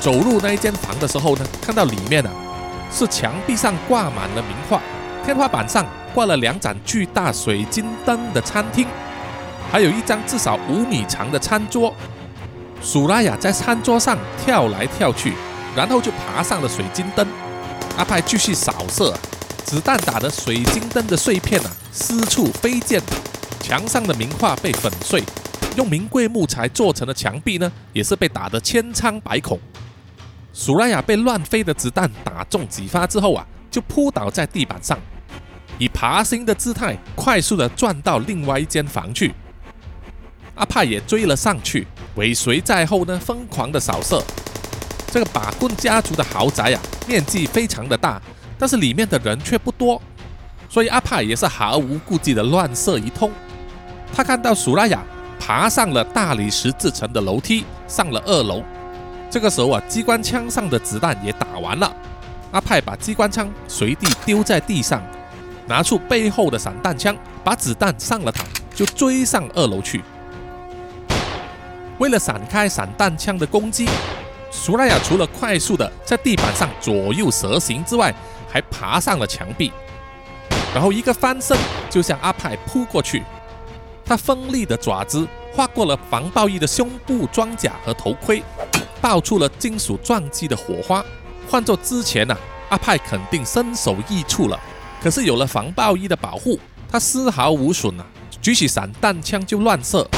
走入那一间房的时候呢，看到里面啊。是墙壁上挂满了名画，天花板上挂了两盏巨大水晶灯的餐厅，还有一张至少五米长的餐桌。苏拉雅在餐桌上跳来跳去，然后就爬上了水晶灯。阿派继续扫射，子弹打的水晶灯的碎片啊四处飞溅，墙上的名画被粉碎，用名贵木材做成的墙壁呢也是被打得千疮百孔。苏拉雅被乱飞的子弹打中几发之后啊，就扑倒在地板上，以爬行的姿态快速的转到另外一间房去。阿派也追了上去，尾随在后呢，疯狂的扫射。这个把棍家族的豪宅啊，面积非常的大，但是里面的人却不多，所以阿派也是毫无顾忌的乱射一通。他看到苏拉雅爬上了大理石制成的楼梯，上了二楼。这个时候啊，机关枪上的子弹也打完了。阿派把机关枪随地丢在地上，拿出背后的散弹枪，把子弹上了膛，就追上二楼去。为了闪开散弹枪的攻击，苏拉雅除了快速的在地板上左右蛇行之外，还爬上了墙壁，然后一个翻身就向阿派扑过去。他锋利的爪子划过了防爆衣的胸部装甲和头盔。爆出了金属撞击的火花。换做之前呢，阿派肯定身首异处了。可是有了防爆衣的保护，他丝毫无损啊！举起散弹枪就乱射，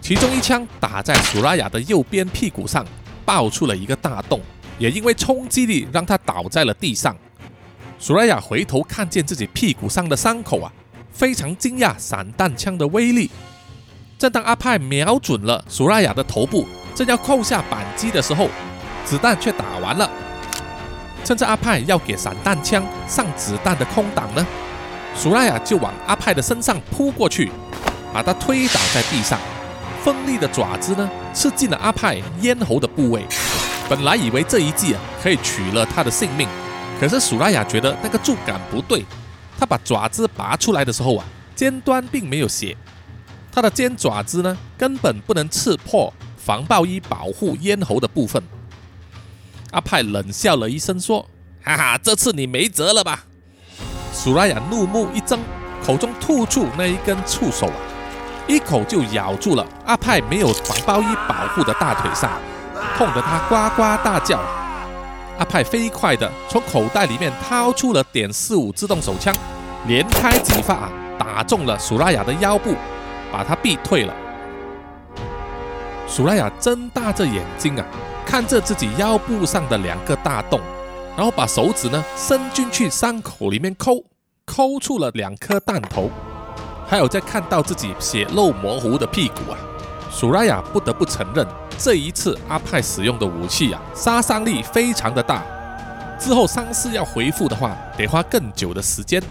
其中一枪打在苏拉雅的右边屁股上，爆出了一个大洞，也因为冲击力让他倒在了地上。苏拉雅回头看见自己屁股上的伤口啊，非常惊讶散弹枪的威力。正当阿派瞄准了苏拉雅的头部。正要扣下扳机的时候，子弹却打完了。趁着阿派要给散弹枪上子弹的空档呢，苏拉雅就往阿派的身上扑过去，把他推倒在地上。锋利的爪子呢，刺进了阿派咽喉的部位。本来以为这一击啊可以取了他的性命，可是苏拉雅觉得那个触感不对。他把爪子拔出来的时候啊，尖端并没有血，他的尖爪子呢根本不能刺破。防爆衣保护咽喉的部分，阿派冷笑了一声说：“哈哈，这次你没辙了吧？”苏拉雅怒目一睁，口中吐出那一根触手啊，一口就咬住了阿派没有防爆衣保护的大腿上，痛得他呱呱大叫。阿派飞快地从口袋里面掏出了点四五自动手枪，连开几发啊，打中了苏拉雅的腰部，把他逼退了。苏拉雅睁大着眼睛啊，看着自己腰部上的两个大洞，然后把手指呢伸进去伤口里面抠，抠出了两颗弹头，还有在看到自己血肉模糊的屁股啊。苏拉雅不得不承认，这一次阿派使用的武器啊，杀伤力非常的大。之后伤势要恢复的话，得花更久的时间。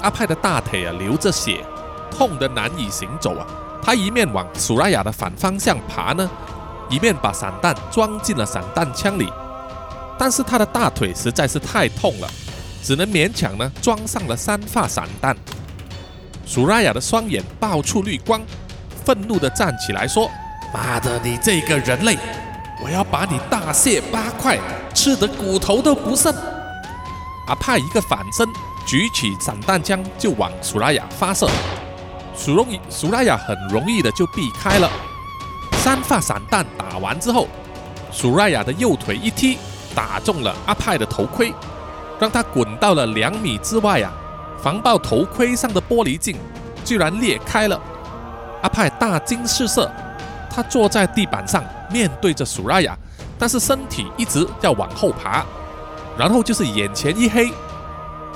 阿派的大腿啊流着血，痛得难以行走啊。他一面往苏拉雅的反方向爬呢，一面把散弹装进了散弹枪里。但是他的大腿实在是太痛了，只能勉强呢装上了三发散弹。苏拉雅的双眼爆出绿光。愤怒地站起来说：“妈的，你这个人类，我要把你大卸八块，吃得骨头都不剩！”阿派一个反身，举起散弹枪就往苏拉雅发射。苏容易，苏拉雅很容易的就避开了。三发散弹打完之后，苏拉雅的右腿一踢，打中了阿派的头盔，让他滚到了两米之外啊！防爆头盔上的玻璃镜居然裂开了。阿派大惊失色，他坐在地板上，面对着苏拉雅，但是身体一直要往后爬，然后就是眼前一黑，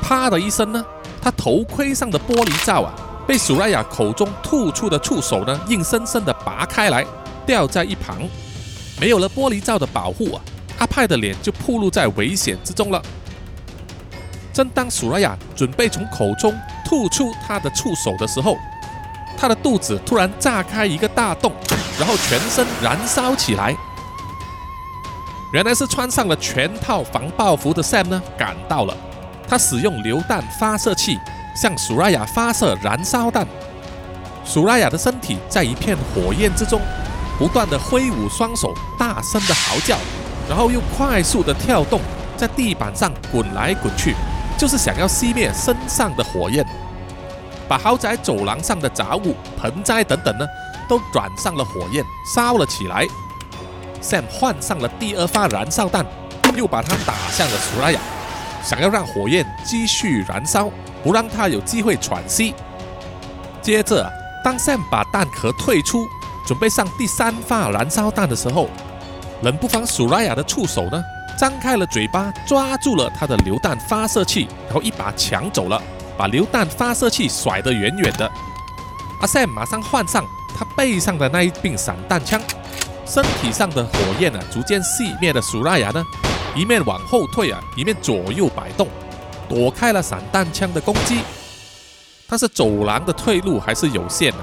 啪的一声呢，他头盔上的玻璃罩啊，被苏拉雅口中吐出的触手呢，硬生生的拔开来，掉在一旁，没有了玻璃罩的保护啊，阿派的脸就暴露在危险之中了。正当苏拉雅准备从口中吐出他的触手的时候，他的肚子突然炸开一个大洞，然后全身燃烧起来。原来是穿上了全套防爆服的 Sam 呢赶到了，他使用榴弹发射器向苏拉雅发射燃烧弹。苏拉雅的身体在一片火焰之中，不断的挥舞双手，大声的嚎叫，然后又快速的跳动，在地板上滚来滚去，就是想要熄灭身上的火焰。把豪宅走廊上的杂物、盆栽等等呢，都转上了火焰，烧了起来。Sam 换上了第二发燃烧弹，又把它打向了苏拉雅，想要让火焰继续燃烧，不让他有机会喘息。接着，当 Sam 把弹壳退出，准备上第三发燃烧弹的时候，冷不防苏拉雅的触手呢，张开了嘴巴，抓住了他的榴弹发射器，然后一把抢走了。把榴弹发射器甩得远远的，阿 Sam 马上换上他背上的那一柄散弹枪，身体上的火焰呢逐渐熄灭的苏拉雅呢，一面往后退啊，一面左右摆动，躲开了散弹枪的攻击。但是走廊的退路还是有限的，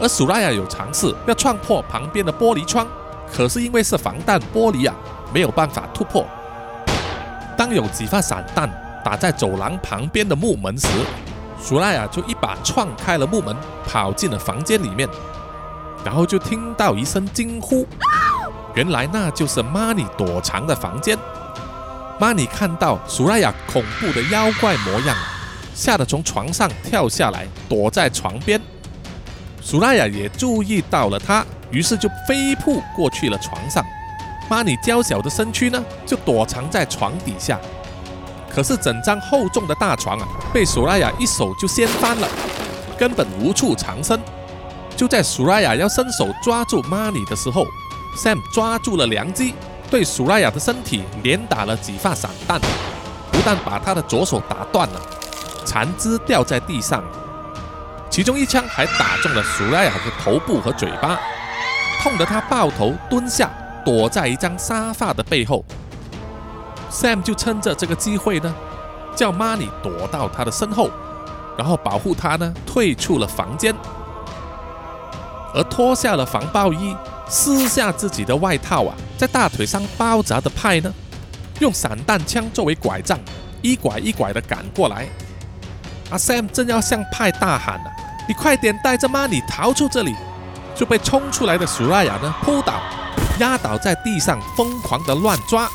而苏拉雅有尝试要撞破旁边的玻璃窗，可是因为是防弹玻璃啊，没有办法突破。当有几发散弹。打在走廊旁边的木门时，苏拉雅就一把撞开了木门，跑进了房间里面，然后就听到一声惊呼，原来那就是玛尼躲藏的房间。玛尼看到苏拉雅恐怖的妖怪模样，吓得从床上跳下来，躲在床边。苏拉雅也注意到了他，于是就飞扑过去了床上。玛尼娇小的身躯呢，就躲藏在床底下。可是整张厚重的大床啊，被苏拉雅一手就掀翻了，根本无处藏身。就在苏拉雅要伸手抓住玛尼的时候，Sam 抓住了良机，对苏拉雅的身体连打了几发散弹，不但把他的左手打断了，残肢掉在地上，其中一枪还打中了苏拉雅的头部和嘴巴，痛得他抱头蹲下，躲在一张沙发的背后。Sam 就趁着这个机会呢，叫 Money 躲到他的身后，然后保护他呢退出了房间，而脱下了防爆衣，撕下自己的外套啊，在大腿上包扎的派呢，用散弹枪作为拐杖，一拐一拐的赶过来。阿 Sam 正要向派大喊呢：“你快点带着 Money 逃出这里！”就被冲出来的苏拉雅呢扑倒，压倒在地上，疯狂的乱抓。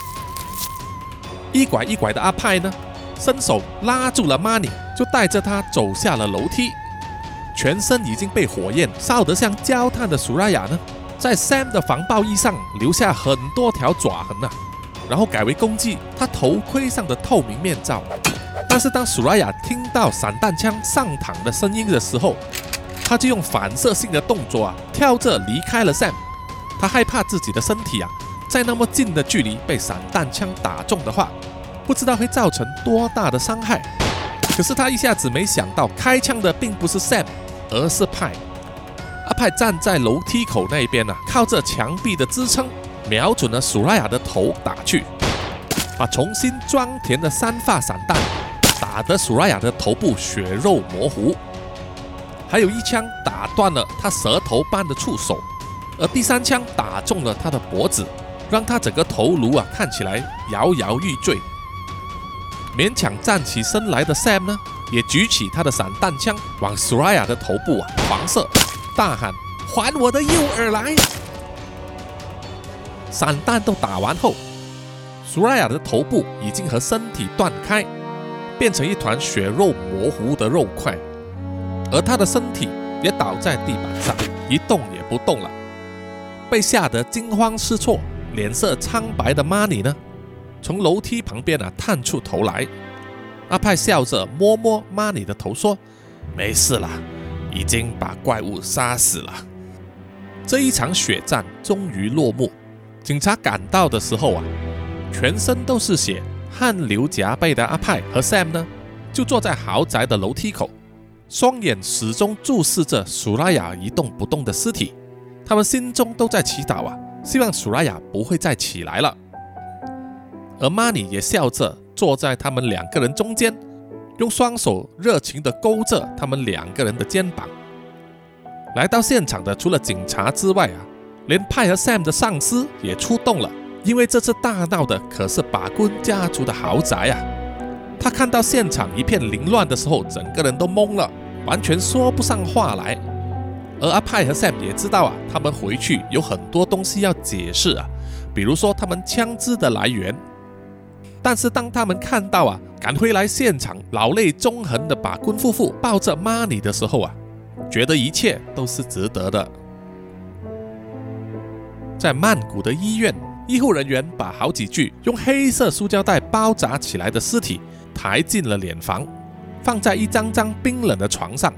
一拐一拐的阿派呢，伸手拉住了 Money，就带着他走下了楼梯。全身已经被火焰烧得像焦炭的苏拉雅呢，在 Sam 的防爆衣上留下很多条爪痕呐，然后改为攻击他头盔上的透明面罩。但是当苏拉雅听到散弹枪上膛的声音的时候，他就用反射性的动作啊，跳着离开了 Sam。他害怕自己的身体啊，在那么近的距离被散弹枪打中的话，不知道会造成多大的伤害。可是他一下子没想到，开枪的并不是 Sam，而是派。阿派站在楼梯口那边啊，靠着墙壁的支撑，瞄准了苏拉雅的头打去，把重新装填的三发散弹打得苏拉雅的头部血肉模糊，还有一枪打断了他舌头般的触手。而第三枪打中了他的脖子，让他整个头颅啊看起来摇摇欲坠。勉强站起身来的 Sam 呢，也举起他的散弹枪往 Suraya 的头部啊狂射，大喊：“还我的右耳来！”散弹都打完后，Suraya 的头部已经和身体断开，变成一团血肉模糊的肉块，而他的身体也倒在地板上，一动也不动了。被吓得惊慌失措、脸色苍白的 Money 呢，从楼梯旁边啊探出头来。阿派笑着摸摸 Money 的头，说：“没事了，已经把怪物杀死了。”这一场血战终于落幕。警察赶到的时候啊，全身都是血、汗流浃背的阿派和 Sam 呢，就坐在豪宅的楼梯口，双眼始终注视着苏拉雅一动不动的尸体。他们心中都在祈祷啊，希望苏拉雅不会再起来了。而玛尼也笑着坐在他们两个人中间，用双手热情地勾着他们两个人的肩膀。来到现场的除了警察之外啊，连派和 Sam 的上司也出动了，因为这次大闹的可是把坤家族的豪宅啊。他看到现场一片凌乱的时候，整个人都懵了，完全说不上话来。而阿派和 Sam 也知道啊，他们回去有很多东西要解释啊，比如说他们枪支的来源。但是当他们看到啊，赶回来现场老泪纵横的把坤夫妇抱着 Money 的时候啊，觉得一切都是值得的。在曼谷的医院，医护人员把好几具用黑色塑胶袋包扎起来的尸体抬进了殓房，放在一张张冰冷的床上，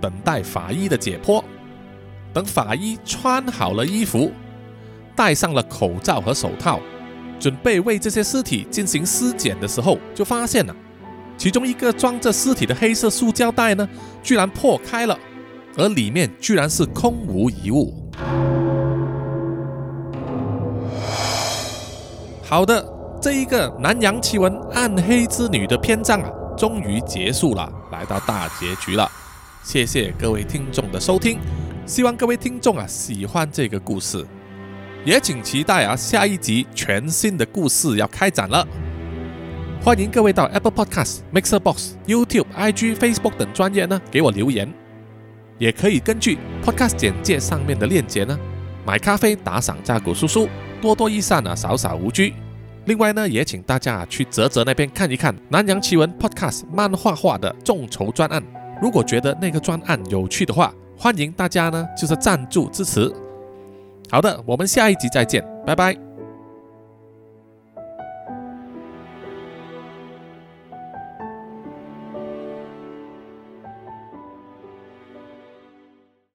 等待法医的解剖。等法医穿好了衣服，戴上了口罩和手套，准备为这些尸体进行尸检的时候，就发现了其中一个装着尸体的黑色塑胶袋呢，居然破开了，而里面居然是空无一物。好的，这一个南洋奇闻暗黑之女的篇章啊，终于结束了，来到大结局了。谢谢各位听众的收听。希望各位听众啊喜欢这个故事，也请期待啊下一集全新的故事要开展了。欢迎各位到 Apple Podcast、Mixer Box、YouTube、IG、Facebook 等专业呢给我留言，也可以根据 Podcast 简介上面的链接呢买咖啡打赏扎古叔叔，多多益善啊少少无拘。另外呢也请大家去泽泽那边看一看南洋奇闻 Podcast 漫画化的众筹专案，如果觉得那个专案有趣的话。欢迎大家呢，就是赞助支持。好的，我们下一集再见，拜拜。